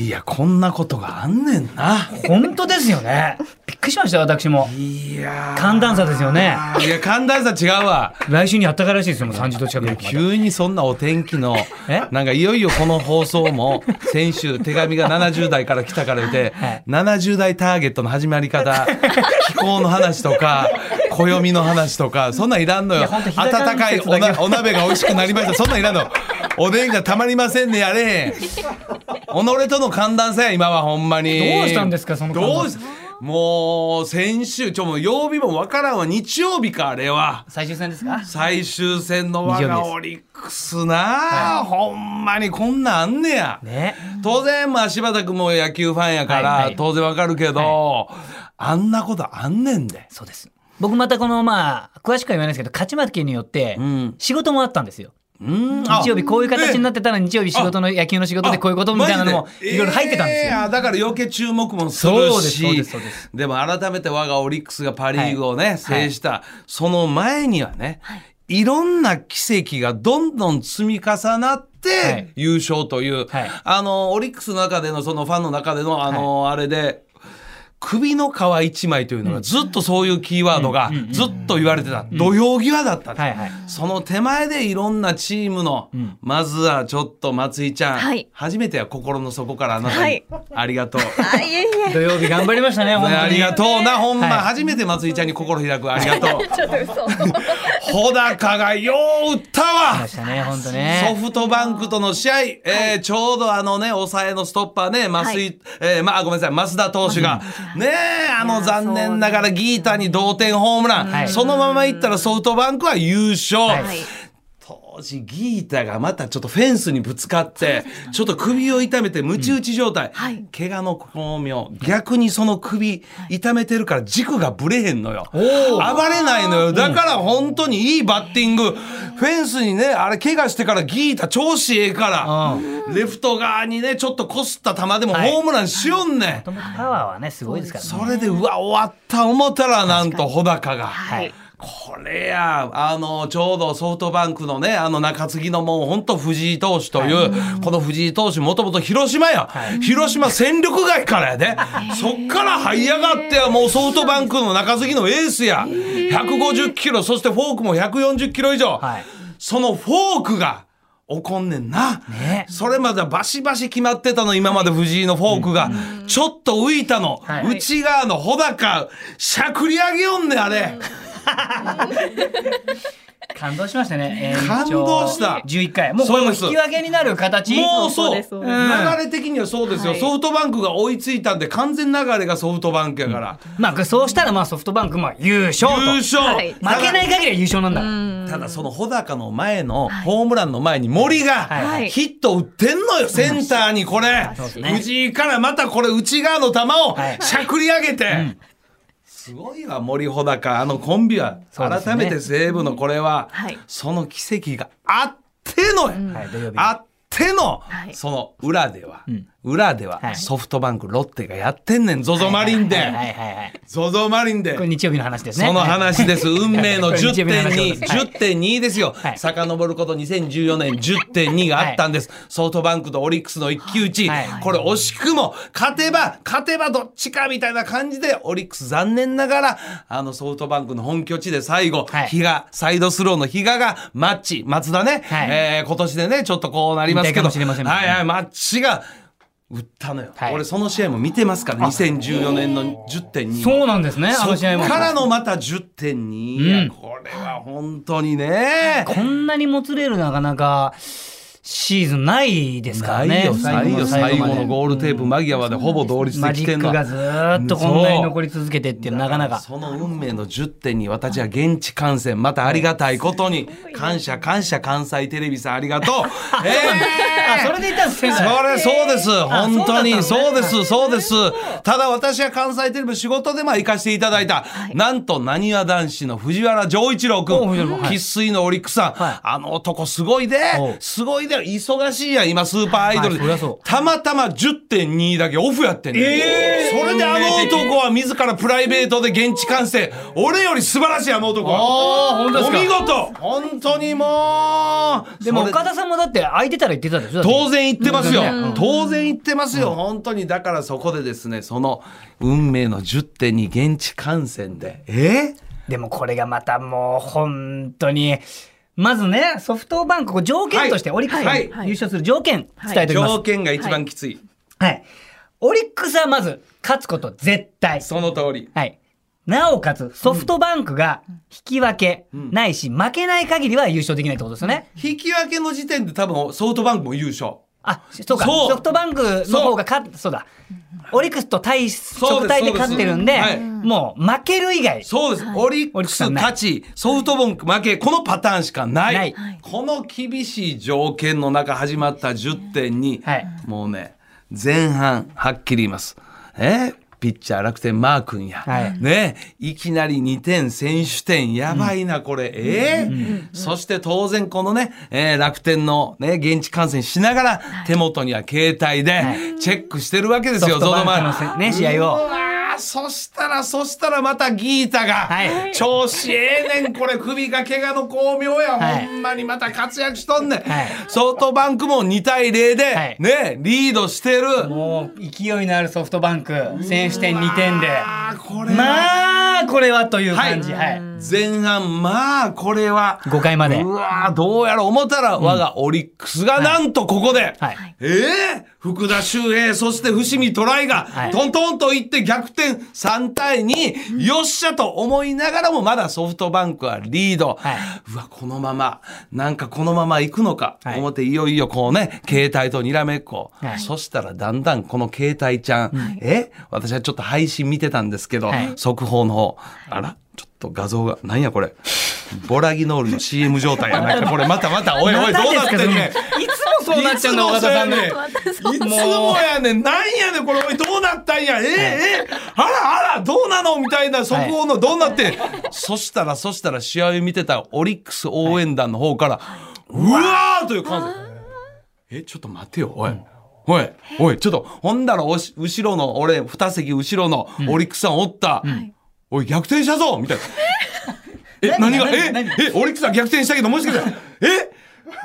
いやこんなことがあんねんな。本当ですよね。びっくりしましたよ私も。いやー。寒暖差ですよね。いや寒暖差違うわ。来週にあったかいらしいですよ。もう30度近く急にそんなお天気のえ？なんかいよいよこの放送も先週手紙が70代から来たからで、はい。70代ターゲットの始まり方 気候の話とか暦の話とかそんなんいらんのよ。いやほんと日高温かいお鍋が美味しくなりました。そんなんいらんのおでんがたまりませんねやれ。へん己との寒暖差や今はほんまに。どうしたんですかそのどうしもう先週ちょもう曜日もわからんわ。日曜日かあれは。最終戦ですか？最終戦の我がオリックスな、ほんまにこんなんあんねや、ね。当然まあ柴田君も野球ファンやから、はいはい。当然わかるけど、あんなことあんねんで。そうです。僕またこのまあ詳しくは言わないですけど勝ち負けによってん。仕事もあったんですよ。うん。日曜日こういう形になってたら日曜日仕事の野球の仕事でこういうことみたいなのもいろいろ入ってたんですよ。よ、だから余計注目もするそうですそうしですそうです。でも改めて我がオリックスがパ・リーグをね、はい。制した、その前にはね、い、ろんな奇跡がどんどん積み重なって、はい。優勝という、はい。あのオリックスの中でのそのファンの中でのあの、あれで首の皮一枚というのがずっとそういうキーワードがずっと言われてた、土俵際だった、はいはい。その手前でいろんなチームの、まずはちょっと松井ちゃん、はい。初めては心の底からあなたに、はい。ありがとう。あいえいえ。土曜日頑張りましたね本当に。ねありがとうな、ほんま、はい。初めて松井ちゃんに心開く、ありがとう。穂高がよう打ったわ。来ましたね本当ソね。フトバンクとの試合、えーちょうどあのね、抑えのストッパーね、増井、はいえーまあ、ごめんなさい、増田投手が、ねえ、あの残念ながらギータに同点ホームラン、はいそのままいったらソフトバンクは優勝。当時ギータがまたちょっとフェンスにぶつかってちょっと首を痛めてムチ打ち状態、はい。怪我の巧妙。逆にその首痛めてるから軸がぶれへんのよ。暴れないのよ。だから本当にいいバッティング。フェンスにねあれ怪我してからギータ調子ええからレフト側にねちょっとこすった球でもはい。ホームランしよんねん、もともとパワーはねすごいですからね。それでうわ終わった思ったらなんと穂高が。はいこれや、あの、ちょうどソフトバンクのね、あの中継ぎのもう本当藤井投手という、この藤井投手もともと広島や、広島戦力外からやで、そっから這い上がってや、もうソフトバンクの中継ぎのエースや、150キロ、そしてフォークも140キロ以上、はい。そのフォークが、起こんねんな、ね。それまではバシバシ決まってたの今まで藤井のフォークが。ちょっと浮いたの、はい。内側の穂高しゃくり上げよんねんあれ、感動しましたね。感動した。11回。もうこれも引き分けになる形。もうそう。流れ的にはそうですよ、はい。ソフトバンクが追いついたんで完全流れがソフトバンクやから、まあそうしたらまあソフトバンクまあ優勝と。優勝、はい。負けない限りは優勝なんだ。ただその穂高の前のホームランの前に森がはい。ヒット打ってんのよ、センターにこれ、そうですね。藤井からまたこれ内側の球をはい。しゃくり上げて、すごいわ森穂高。あのコンビは、改めて西武のこれは、はい。その奇跡があっての。あっての、はい。その裏では、ん裏でははい。ソフトバンクロッテがやってんねん ZOZO マリンで。はいはいはいはい。ZOZO マリンで。これ日曜日の話ですね。その話です。運命のこ れ日曜日の話10.2、です。はい。10.2ですよ。はい。遡ること2014年10.2があったんです。ソフトバンクとオリックスの一騎打ち。はい。これ惜しくも、勝てば、勝てばどっちかみたいな感じで、オリックス残念ながら、あのソフトバンクの本拠地で最後、はい。比嘉、サイドスローの比嘉がマッチ、松田ね、はい。えー今年でね、ちょっとこうなりますけど、引退かもしれませんもんね。はいはい、マッチが、打ったのよ、はい。俺その試合も見てますか？ら2014年の10.2そうなんですね。あの試合も。からのまた10.2や、うん。これは本当にね。こんなにもつれるなかなかシーズンないですからね。ないよ、最後のゴールテープ間際までほぼ同率マジで来てんのックがずーっとこんなに残り続けてっていうなかなか。その運命の10点に私は現地観戦またありがたいことに感謝感謝関西テレビさんありがとう。えあ、それで言ったんですね。それそうです本当にそそうですそうですただ私は関西テレビ仕事でも行かせていただいた、なんとなにわ男子の藤原丈一郎君生粋のオリックスさん、はいあの男すごいですごいでや忙しいやん今スーパーアイドルで、はいたまたま10.2だけオフやってんねん、それであの男は自らプライベートで現地観戦。俺より素晴らしいあの男は。お見事。本当にもう。でも岡田さんもだって空いてたら言ってたでしょ当然言ってますよ、うん。当然言ってますよ、本当にだからそこでですねその運命の10.2現地観戦で。えでもこれがまたもう本当にまずねソフトバンク条件としてはい。オリックスはい。が優勝する条件伝えておきます、条件が一番きつい、はい。オリックスはまず勝つこと絶対。その通り。はい。なおかつソフトバンクが引き分けないし、負けない限りは優勝できないってことですよね。引き分けの時点で多分ソフトバンクも優勝あそうか。そう。ソフトバンクの方が勝っそうだ。オリックスと対直対で勝ってるんではいもう負ける以外。そうです、オリックス勝ち。ソフトバンク負け。このパターンしかない。ない。この厳しい条件の中始まった10.2、はい。もうね前半はっきり言います。えピッチャー楽天マー君や、はい。ね。いきなり2点選手点やばいなこれ、えー？そして当然このね、えー楽天のね現地観戦しながら手元には携帯でチェックしてるわけですよ、ソフトバンク ZOZO のせね試合をそしたらそしたらまたギータが、はい。調子ええねんこれ首が怪我の巧妙や、はい。ほんまにまた活躍しとんねん、はい。ソフトバンクも2対0で、はい。ねリードしてる。もう勢いのあるソフトバンク。選手点2点で。あーこれは、まあこれはという感じ。はい、前半まあこれは5回まで。うわーどうやら思ったら我がオリックスがなんとここで、はい。ええ福田周平、そして伏見トライが、はい。トントンといって逆転3対2、よっしゃと思いながらもまだソフトバンクはリード。はい。うわ、このまま、なんかこのまま行くのか、はい。思っていよいよこうね、携帯とにらめっこ。はい。そしたらだんだんこの携帯ちゃん、え私はちょっと配信見てたんですけど、はい。速報の方、あらちょっと画像が、なんやこれ。ボラギノールの CM 状態やなんかこれまたまた、おいおい、どうなってんねん。いつもそうなっちゃうの岡田さんねいつもそうやねん。なんやねん、これ、おい、どうなったんや。ええええあらあら、どうなの？みたいな、速報の、どうなってん、そしたら、そしたら、試合を見てたオリックス応援団の方から、うわーという感じ。え、ちょっと待ってよ、おい。おい、おい、ちょっと、ほんだらおし、後ろの、俺、二席後ろのオリックスさんおった。おい、逆転したぞみたいな。え、何が、え、何え、オリックスは逆転したけど、もしかしたら、え？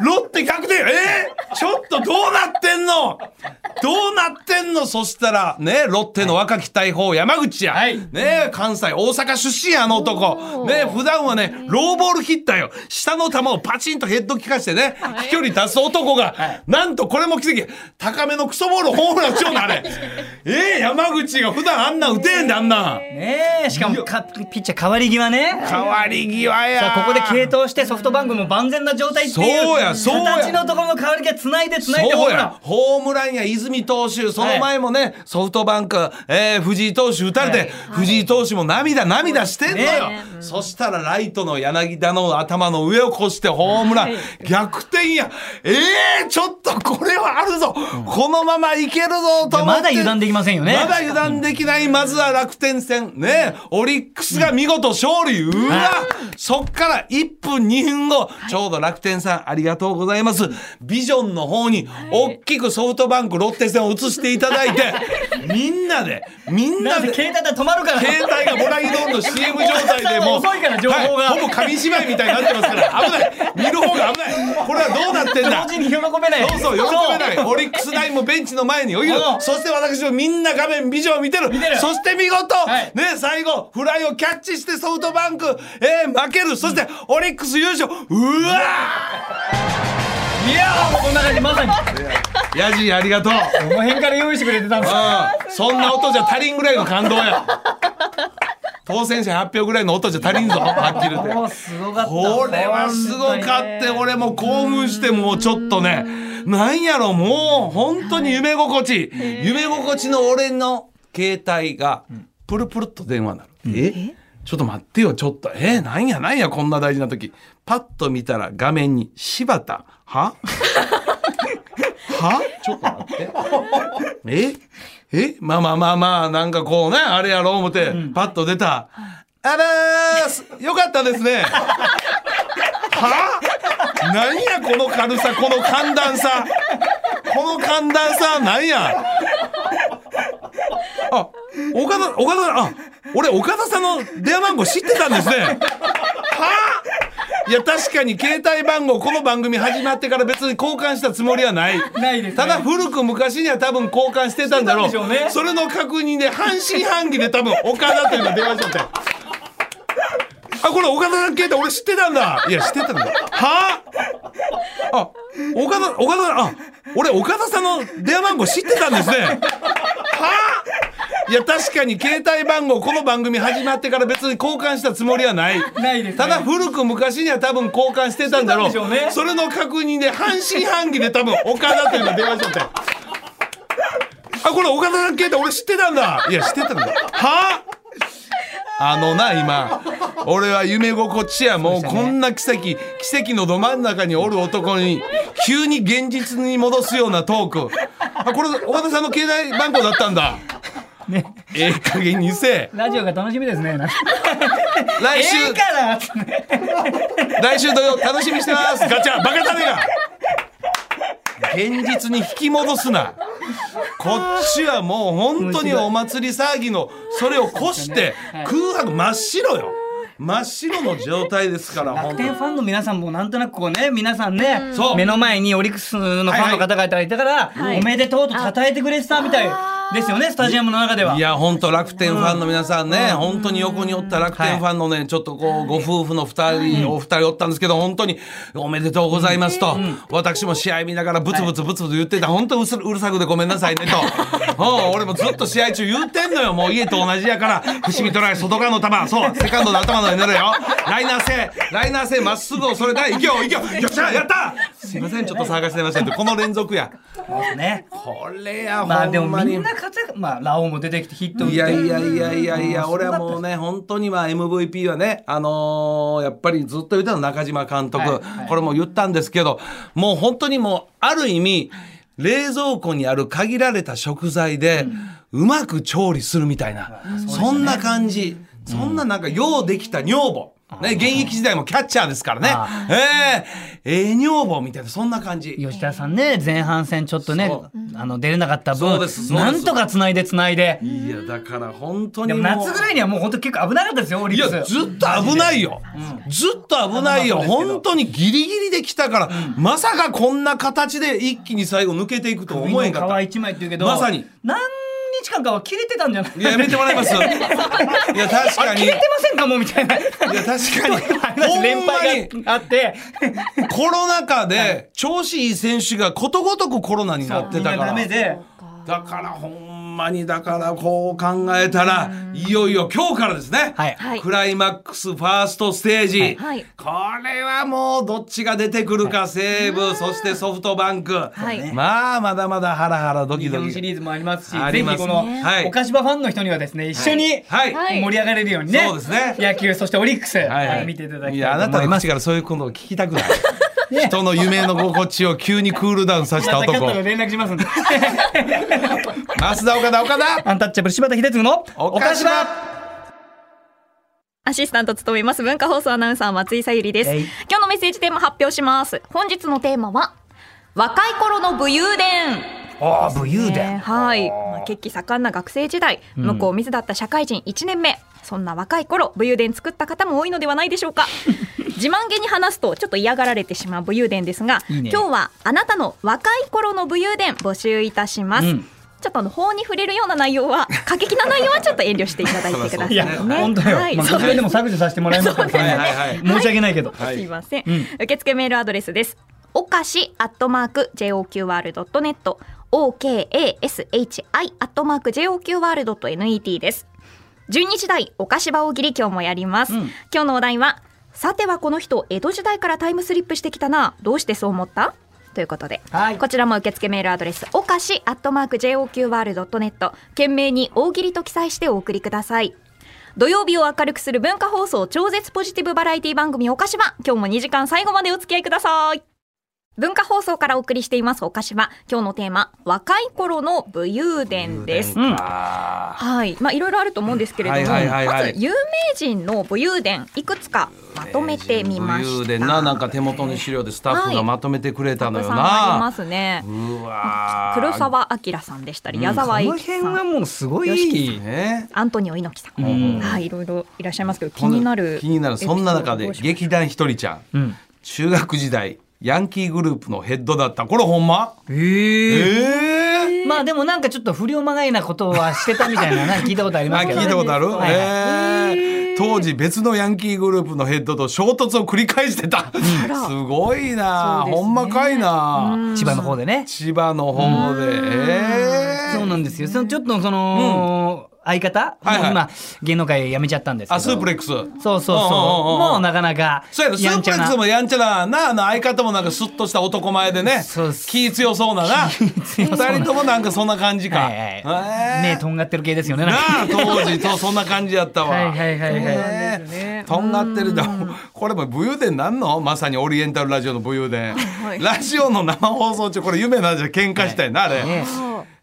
ロッテ逆転えちょっとどうなってんの？どうなってんの？そしたら、ね、ロッテの若き大砲、山口や。はいね、関西、大阪出身や、あの男。ね、普段はね、ローボールヒッターよ。下の球をパチンとヘッド効かしてね、飛距離出す男が、なんとこれも奇跡。高めのクソボールホームラン打ちような、あれ。え山口が普段あんなん打てんで、あんなん。ねえしかもかピッチャー変わり際ね変わり際や。ここで継投してソフトバンクも万全な状態っていうそうやそうや。形のところの変わり際つないでつないでホームラン。やホームランや泉投手その前もね、ソフトバンク、えー藤井投手打たれて、はい。藤井投手も涙涙してんのよ、ねそしたらライトの柳田の頭の上を越してホームラン、逆転や。えー、ちょっとこれはあるぞ、このままいけるぞと思って。でまだ油断できませんよね。まだ油断できない、まずは楽天戦。ね、オリックスが見事勝利。うわ、そっから1分2分後、ちょうど楽天さんありがとうございます。ビジョンの方に、大きくソフトバンク、ロッテ戦を移していただいて、みんなで、みんなで、携帯で止まるから携帯がボラギドンの CM 状態でもう 遅いから情報がはいほぼ紙芝居みたいになってますから危ない見る方が危ないこれはどうなってんだ？同時に喜べないそうそう、喜べない。オリックスナインもベンチの前に置いてるうん。そして私もみんな画面ビジョンを見てる。てるそして見事、はいね、最後、フライをキャッチしてソフトバンク、えー負ける。そして、オリックス優勝。うわいやーもうこんな感じまさにーヤジありがとう。この辺から用意してくれてたんですそんな音じゃ足りんぐらいの感動や。当選者発表ぐらいの音じゃ足りんぞ。はっきり言って。すごかったこれはすごかって、俺も興奮してもうちょっとね、なんやろ、もう本当に夢心地。夢心地の俺の携帯が、プルプルっと電話になる。え？ちょっと待ってよ、ちょっと。え？なんやなんや、こんな大事な時。パッと見たら画面に、柴田。は？は？ちょっと待って。え？え？まあまあまあまあ、なんかこうね、あれやろう思って、パッと出た。あらーす、よかったですね。は？何やこの軽さこの寒暖差。この寒暖差なんや？あ岡田岡田あ俺岡田さんの電話番号知ってたんですね。は？あいや確かに携帯番号この番組始まってから別に交換したつもりはない。ないですね。ただ古く昔には多分交換してたんだろう。ね。それの確認で半信半疑で多分岡田というのが電話しちゃって。あこれ岡田さん携帯俺知ってたんだ。いや知ってたんだ。は？ああ岡田岡田あ俺岡田さんの電話番号知ってたんですね。はあいや確かに携帯番号この番組始まってから別に交換したつもりはない。ないですね。ただ古く昔には多分交換してたんだろう。ね。それの確認で半信半疑で多分岡田というのが電話しちゃって。あこれ岡田さん携帯俺知ってたんだ。いや知ってたんだ。は？ああのな今。俺は夢心地やもうこんな奇跡。奇跡のど真ん中におる男に急に現実に戻すようなトーク。あこれ岡田さんの携帯番号だったんだね。ええ加減にせえ。ラジオが楽しみですね。なんか来週、ええからつって。来週土曜楽しみにしてます。ガチャバカタネが。現実に引き戻すな。こっちはもう本当にお祭り騒ぎのそれを越してはい。空白真っ白よ。真っ白の状態ですから楽本当に。天ファンの皆さんもなんとなくこうね皆さんね、そう。目の前にオリックスのファンの方々がいたから、はい。おめでとうと称えてくれてたみたいですよねスタジアムの中では。いや本当楽天ファンの皆さんね、本当に横におった楽天ファンのね、ちょっとこうご夫婦の二人、お二人おったんですけど本当におめでとうございますと、私も試合見ながらブツブツブツブツ言ってた。本当うるさくでごめんなさいねと、うん、俺もずっと試合中言ってんのよ。もう家と同じやから伏見トライ外側の球。そうセカンドの頭の上に乗るよ。ライナー性ライナー性まっすぐをそれでいけよいけよよっしゃやったすいませんちょっと探してませんって この連続や。ね。これやまあでもみんな活躍まあラオウも出てきてヒット打って。いやいやいやいやいや、うん。俺はもうね、本当にまあ MVP はね、あのーやっぱりずっと言ってたの中島監督、はいはい。これも言ったんですけど、もう本当にもう、ある意味、冷蔵庫にある限られた食材で、うまく調理するみたいな、そんな感じ。そんななんか、ようできた女房。ね、現役時代もキャッチャーですからね。あ。ええええ女房みたいな、そんな感じ。吉田さんね前半戦ちょっとねそあの出れなかった分なんとかつないでつないで。いや、だから本当に。夏ぐらいにはもう本当結構危なかったですよオリいックス。やずっと危ないよ、ずっと危ないよ。本当にギリギリできたから、まさかこんな形で一気に最後抜けていくと思えんかった。皮一枚って言うけどまさに。何日間かは切れてたんじゃない？いややめてもらいます。いや確かに。い切れてませんかもうみたいな。や確かに。ほ連敗にがあって。コロナ禍で調子いい選手がことごとくコロナになってたから。だからほんまにだからこう考えたらいよいよ今日からですね、はい。はい。クライマックスファーストステージ、はい。これはもうどっちが出てくるか西武そしてソフトバンク、はい。まあまだまだハラハラドキ日ドキ。本シリーズもありますしあります。ぜひこのはい。お菓子場ファンの人にはですね一緒にはい、はい盛り上がれるようにねそうですね。野球そしてオリックスはい。見ていただきいやあたいと思います。なたの口からそういうことを聞きたくない。人の夢の心地を急にクールダウンさせた男。連絡しますんで。増田岡田岡田。アンタッチャブル柴田秀嗣のお菓子場アシスタント務めます文化放送アナウンサー松井さゆりです。えい。今日のメッセージテーマ発表します。本日のテーマは若い頃の武勇伝。ああ武勇ね。伝はい、まあ、血気盛んな学生時代うん。向こう水だった社会人1年目、そんな若い頃武勇伝作った方も多いのではないでしょうか。自慢げに話すとちょっと嫌がられてしまう武勇伝ですがいいね。今日はあなたの若い頃の武勇伝募集いたします、うんちょっとあの法に触れるような内容は 過激な内容はちょっと遠慮していただいてくださいいやね本当よ。はい。まあこちらでも削除させてもらいます。からはいはいはい。申し訳ないけど。はい。すいません、うん。受付メールアドレスです。おかしアットマーク JOQR.net OKASHI アットマーク JOQR.net です。12時台お菓子場大喜利今日もやります、うん。今日のお題はさてはこの人江戸時代からタイムスリップしてきたな。どうしてそう思った？ということで、はい。こちらも受付メールアドレスおかしアットマーク JOQR.net 懸命に大喜利と記載してお送りください。土曜日を明るくする文化放送超絶ポジティブバラエティ番組おかしば今日も2時間最後までお付き合いください文化放送からお送りしていますお菓子は今日のテーマ若い頃の武勇伝です。うんあはい、まあいろいろあると思うんですけれども、はいはいはいはい。まず有名人の武勇伝いくつかまとめてみました。武勇伝ななんか手元の資料でスタッフがまとめてくれたのよたくさんありまな。すね。うわー。黒澤明さんでしたり、矢こ沢永の辺は吉さん、もうすごいね。アントニオ猪木さん、うんはい、いろいろいらっしゃいますけど気になる気になるそんな中で劇団ひとりちゃん。中学時代ヤンキーグループのヘッドだったこれほんま？ええええまあでもなんかちょっと不良まがいなことはしてたみたいな 聞いたことありまあすけど。聞いたことある、はいええ当時別のヤンキーグループのヘッドと衝突を繰り返してた、すごいな、ね。ほんまかいな、千葉の方でね。千葉の方で。ええそうなんですよ。そのちょっとその相方？はいはい。もう今芸能界辞めちゃったんですけど。あスープレックス。そうそうそう。もうなかなかそうやろスープレックスもやんちゃななあの相方もなんかスッとした男前でねそう気強そうなな。二人ともなんかそんな感じか、はいはい。ええ目とんがってる系ですよね。なあ当時とそんな感じやったわ。はいはいはいはい。ねですね。とんがってる。だこれも武勇伝なんの？まさにオリエンタルラジオの武勇伝、はいラジオの生放送中これ夢なんじゃ喧嘩したいな、あれ、ね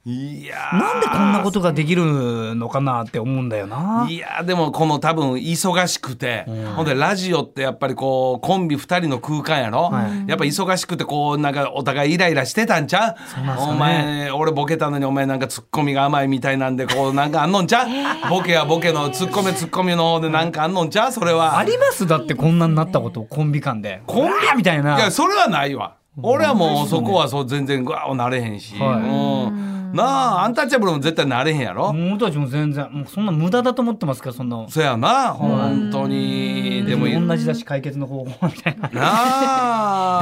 いやー。なんでこんなことができるのかなって思うんだよな。いやーでもこの多分忙しくて、ほんでラジオってやっぱりこうコンビ2人の空間やろ、はい。やっぱ忙しくてこうなんかお互いイライラしてたんちゃう？ね。お前俺ボケたのにお前なんかツッコミが甘いみたいなんでこうなんかあんのんちゃう？ボケはボケのツッコミツッコミの方でなんかあんのんちゃう？それは。ありますだってこんなになったことコンビ間で。コンビみたいな。いやそれはないわ。俺はもうそこはそう全然グワーなれへんし、はい。うんなあアンタッチャブルも絶対なれへんやろ、僕たちも全然もうそんな無駄だと思ってますからそんな。そやな本当に。でもい同じだし解決の方法みたいな。な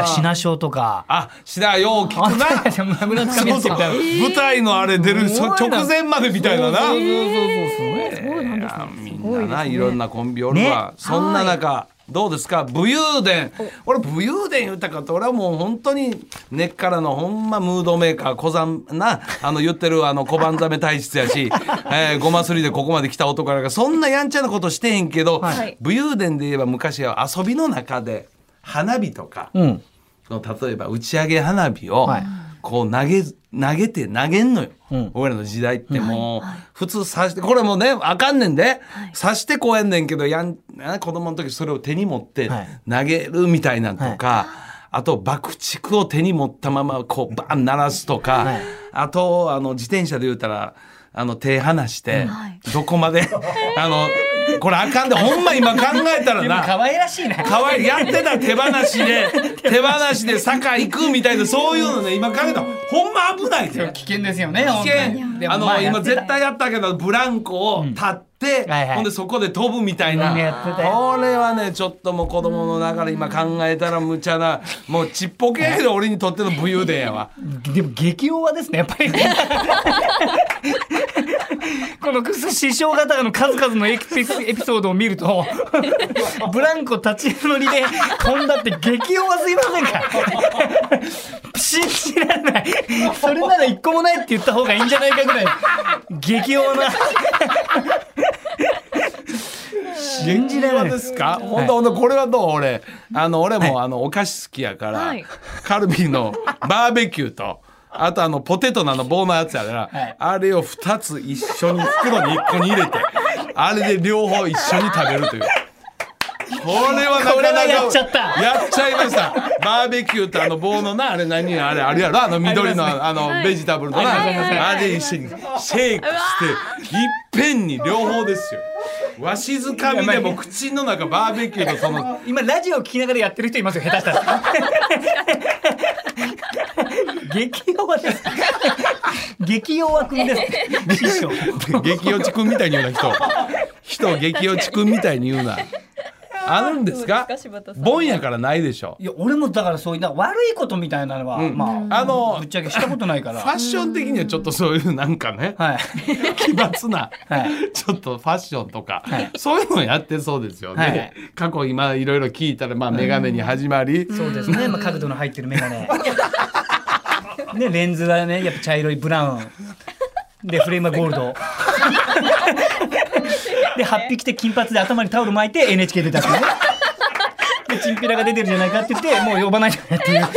あ。品賞とか。あしなよう聞くな。舞台のあれ出る直前までみたいなな。そうそうそうそう。すごいですね。んなないろんなコンビおるわ、ね。そんな中どうですか？武勇伝。俺武勇伝言ったかって俺はもう本当に根っからのほんまムードメーカー小山なあの言ってるあの小判ザメ体質やし、えー、ごますりでここまで来た男やからそんなやんちゃなことしてへんけど、はい。武勇伝で言えば昔は遊びの中で花火とか、うん。の例えば打ち上げ花火をはいこう投げ投げて投げんのよ、うん。俺らの時代ってもう普通刺してこれもねあかんねんで、刺してこうやんねんけどやんな子供の時それを手に持ってはい。投げるみたいなんとか。あと爆竹を手に持ったままこうバン鳴らすとか、はい。あとあの自転車で言うたらあの手離して、はい。どこまで あのこれあかんでほんま今考えたらな。可愛らしいね。可愛い。やってた手放しで 手放しで坂行くみたいなそういうのね今考えたらほんま危ないで。危険ですよね危険。あの今絶対やったけどブランコを立って、はいはい。ほんでそこで飛ぶみたいな、うん。やってたよこれはねちょっともう子供の中で今考えたら無茶なもうちっぽけやけど俺にとっての武勇伝やわ。でも激弱ですねやっぱり この師匠方の数々のエピソエピソードを見ると。ブランコ立ち乗りで飛んだって激弱すいませんか？信じられない。それなら一個もないって言った方がいいんじゃないかぐらい。激弱な。信じられない。ですか、ほんとほんとこれはどう？俺。あの俺もあのお菓子好きやから、はい。カルビーのバーベキューとあとあのポテトのあの棒のやつやから、はい。あれを2つ一緒に袋に1個に入れてあれで両方一緒に食べるという。これはなかなかやっちゃった。やっちゃいました。バーベキューとあの棒のなあれ何あれあれやろ？あの緑のあのベジタブルのな。あれ一緒にシェイクしていっぺんに両方ですよ。わしづかみでも口の中バーベキューのその今ラジオ聞きながらやってる人いますよ下手したら激弱です。激弱くんです。師匠激落ちくんみたいに言うな人。人を激落ちくんみたいに言うな。あるんですか？ボンやからないでしょ。いや俺もだからそういうな悪いことみたいなのは、ん。まああのぶっちゃけしたことないから。ファッション的にはちょっとそういうなんかねはい。奇抜な、はい。ちょっとファッションとか、はい。そういうのやってそうですよね、はい。過去今いろいろ聞いたらまあ眼鏡に始まり、そうですね、まあ、角度の入ってる眼鏡ねレンズはねやっぱ茶色いブラウン。でフレームはゴールド。で8匹で金髪で頭にタオル巻いて NHK 出たっていうね。でチンピラが出てるじゃないかって言ってもう呼ばないでっていう。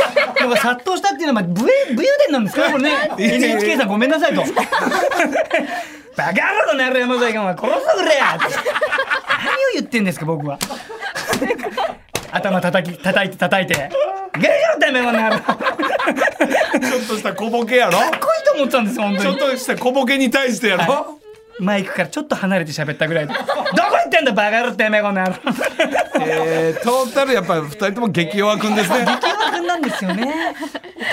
人が殺到したっていうのは、武勇伝なんですかこれね。NHK さんごめんなさいと。バカ野郎この野郎山添が殺してくれや。って何を言ってんですか僕は。頭叩き叩いて叩いて「ゲゲロてめえこの野郎」かっこ ちょっとした小ボケやろ？いいと思ったんです本ち当に。ょっとした小ボケに対してやろ、マイクからちょっと離れて喋ったぐらいで「どこ行ってんだバカ野郎てめえこの野郎」えー、トータルやっぱり二人とも激弱くんですね。激弱くんなんですよね。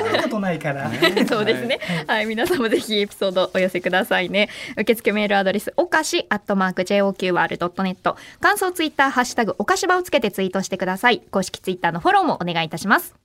怒ることないから。そうですね。はい、皆さんもぜひエピソードお寄せくださいね。受付メールアドレスおかしアットマーク JOQR ドットネット。感想ツイッターハッシュタグおかしばをつけてツイートしてください。公式ツイッターのフォローもお願いいたします。